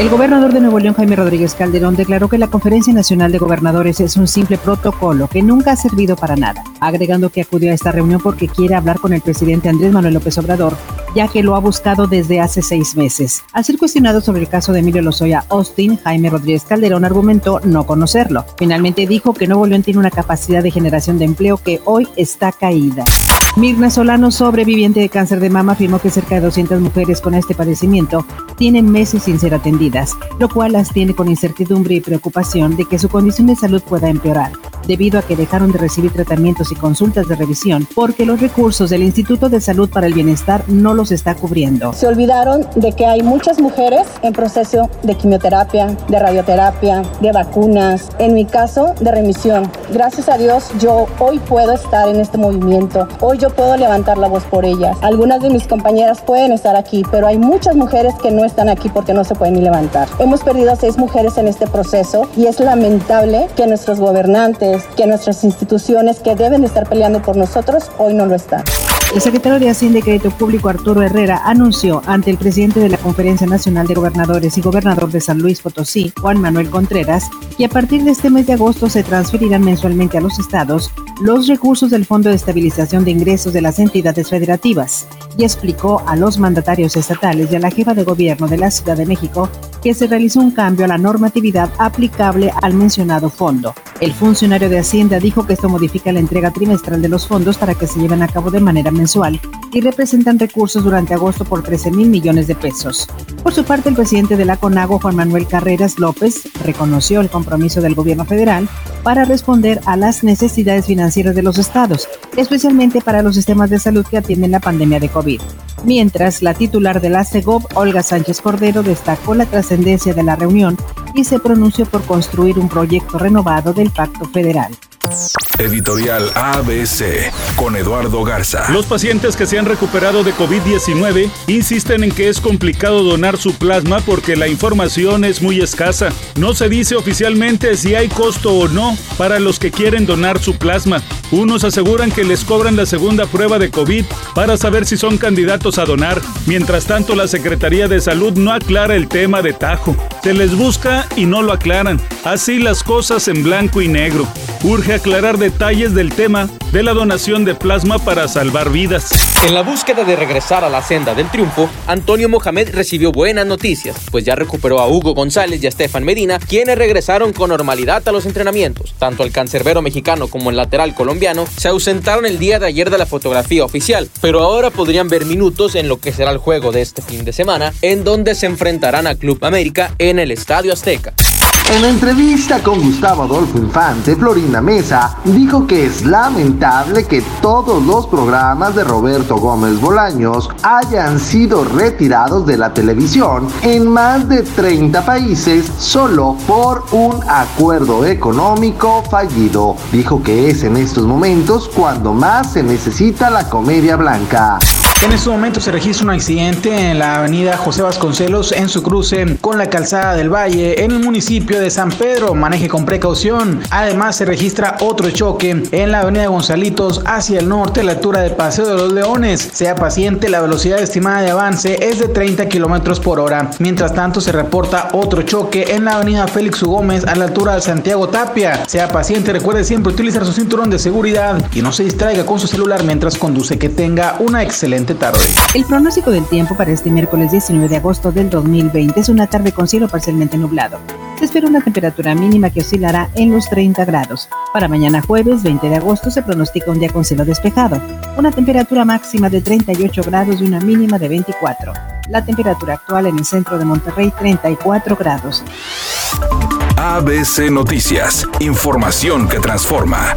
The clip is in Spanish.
El gobernador de Nuevo León, Jaime Rodríguez Calderón, declaró que la Conferencia Nacional de Gobernadores es un simple protocolo que nunca ha servido para nada, agregando que acudió a esta reunión porque quiere hablar con el presidente Andrés Manuel López Obrador, ya que lo ha buscado desde hace seis meses. Al ser cuestionado sobre el caso de Emilio Lozoya Austin, Jaime Rodríguez Calderón argumentó no conocerlo. Finalmente dijo que Nuevo León tiene una capacidad de generación de empleo que hoy está caída. Mirna Solano, sobreviviente de cáncer de mama, afirmó que cerca de 200 mujeres con este padecimiento tienen meses sin ser atendidas, lo cual las tiene con incertidumbre y preocupación de que su condición de salud pueda empeorar debido a que dejaron de recibir tratamientos y consultas de revisión porque los recursos del Instituto de Salud para el Bienestar no los está cubriendo. Se olvidaron de que hay muchas mujeres en proceso de quimioterapia, de radioterapia, de vacunas, en mi caso de remisión. Gracias a Dios yo hoy puedo estar en este movimiento, hoy yo puedo levantar la voz por ellas. Algunas de mis compañeras pueden estar aquí, pero hay muchas mujeres que no están aquí porque no se pueden ni levantar. Hemos perdido a seis mujeres en este proceso y es lamentable que nuestros gobernantes, que nuestras instituciones que deben estar peleando por nosotros hoy no lo están. El secretario de Hacienda y Crédito Público Arturo Herrera anunció ante el presidente de la Conferencia Nacional de Gobernadores y gobernador de San Luis Potosí, Juan Manuel Contreras, que a partir de este mes de agosto se transferirán mensualmente a los estados los recursos del Fondo de Estabilización de Ingresos de las entidades federativas y explicó a los mandatarios estatales y a la jefa de gobierno de la Ciudad de México que se realizó un cambio a la normatividad aplicable al mencionado fondo. El funcionario de Hacienda dijo que esto modifica la entrega trimestral de los fondos para que se lleven a cabo de manera mensual y representan recursos durante agosto por 13 mil millones de pesos. Por su parte, el presidente de la CONAGO, Juan Manuel Carreras López, reconoció el compromiso del gobierno federal para responder a las necesidades financieras de los estados, especialmente para los sistemas de salud que atienden la pandemia de COVID. Mientras, la titular de la CEGOV, Olga Sánchez Cordero, destacó la trascendencia de la reunión y se pronunció por construir un proyecto renovado del Pacto Federal. Editorial ABC con Eduardo Garza. Los pacientes que se han recuperado de COVID-19 insisten en que es complicado donar su plasma porque la información es muy escasa. No se dice oficialmente si hay costo o no para los que quieren donar su plasma. Unos aseguran que les cobran la segunda prueba de COVID para saber si son candidatos a donar. Mientras tanto, la Secretaría de Salud no aclara el tema de Tajo. Se les busca y no lo aclaran. Así las cosas en blanco y negro. Urge aclarar detalles del tema de la donación de plasma para salvar vidas. En la búsqueda de regresar a la senda del triunfo, Antonio Mohamed recibió buenas noticias, pues ya recuperó a Hugo González y a Estefan Medina, quienes regresaron con normalidad a los entrenamientos. Tanto el cancerbero mexicano como el lateral colombiano se ausentaron el día de ayer de la fotografía oficial, pero ahora podrían ver minutos en lo que será el juego de este fin de semana, en donde se enfrentarán a Club América en el Estadio Azteca. En entrevista con Gustavo Adolfo Infante, Florinda Mesa dijo que es lamentable que todos los programas de Roberto Gómez Bolaños hayan sido retirados de la televisión en más de 30 países solo por un acuerdo económico fallido. Dijo que es en estos momentos cuando más se necesita la comedia blanca. En este momento se registra un accidente en la avenida José Vasconcelos en su cruce con la calzada del Valle en el municipio de San Pedro. Maneje con precaución. Además se registra otro choque en la avenida Gonzalitos hacia el norte a la altura de Paseo de los Leones. Sea paciente, la velocidad estimada de avance es de 30 kilómetros por hora. Mientras tanto se reporta otro choque en la avenida Félix U. Gómez a la altura de Santiago Tapia. Sea paciente, recuerde siempre utilizar su cinturón de seguridad y no se distraiga con su celular mientras conduce. Que tenga una excelente tarde. El pronóstico del tiempo para este miércoles 19 de agosto del 2020 es una tarde con cielo parcialmente nublado. Se espera una temperatura mínima que oscilará en los 30 grados. Para mañana jueves 20 de agosto se pronostica un día con cielo despejado, una temperatura máxima de 38 grados y una mínima de 24. La temperatura actual en el centro de Monterrey 34 grados. ABC Noticias, información que transforma.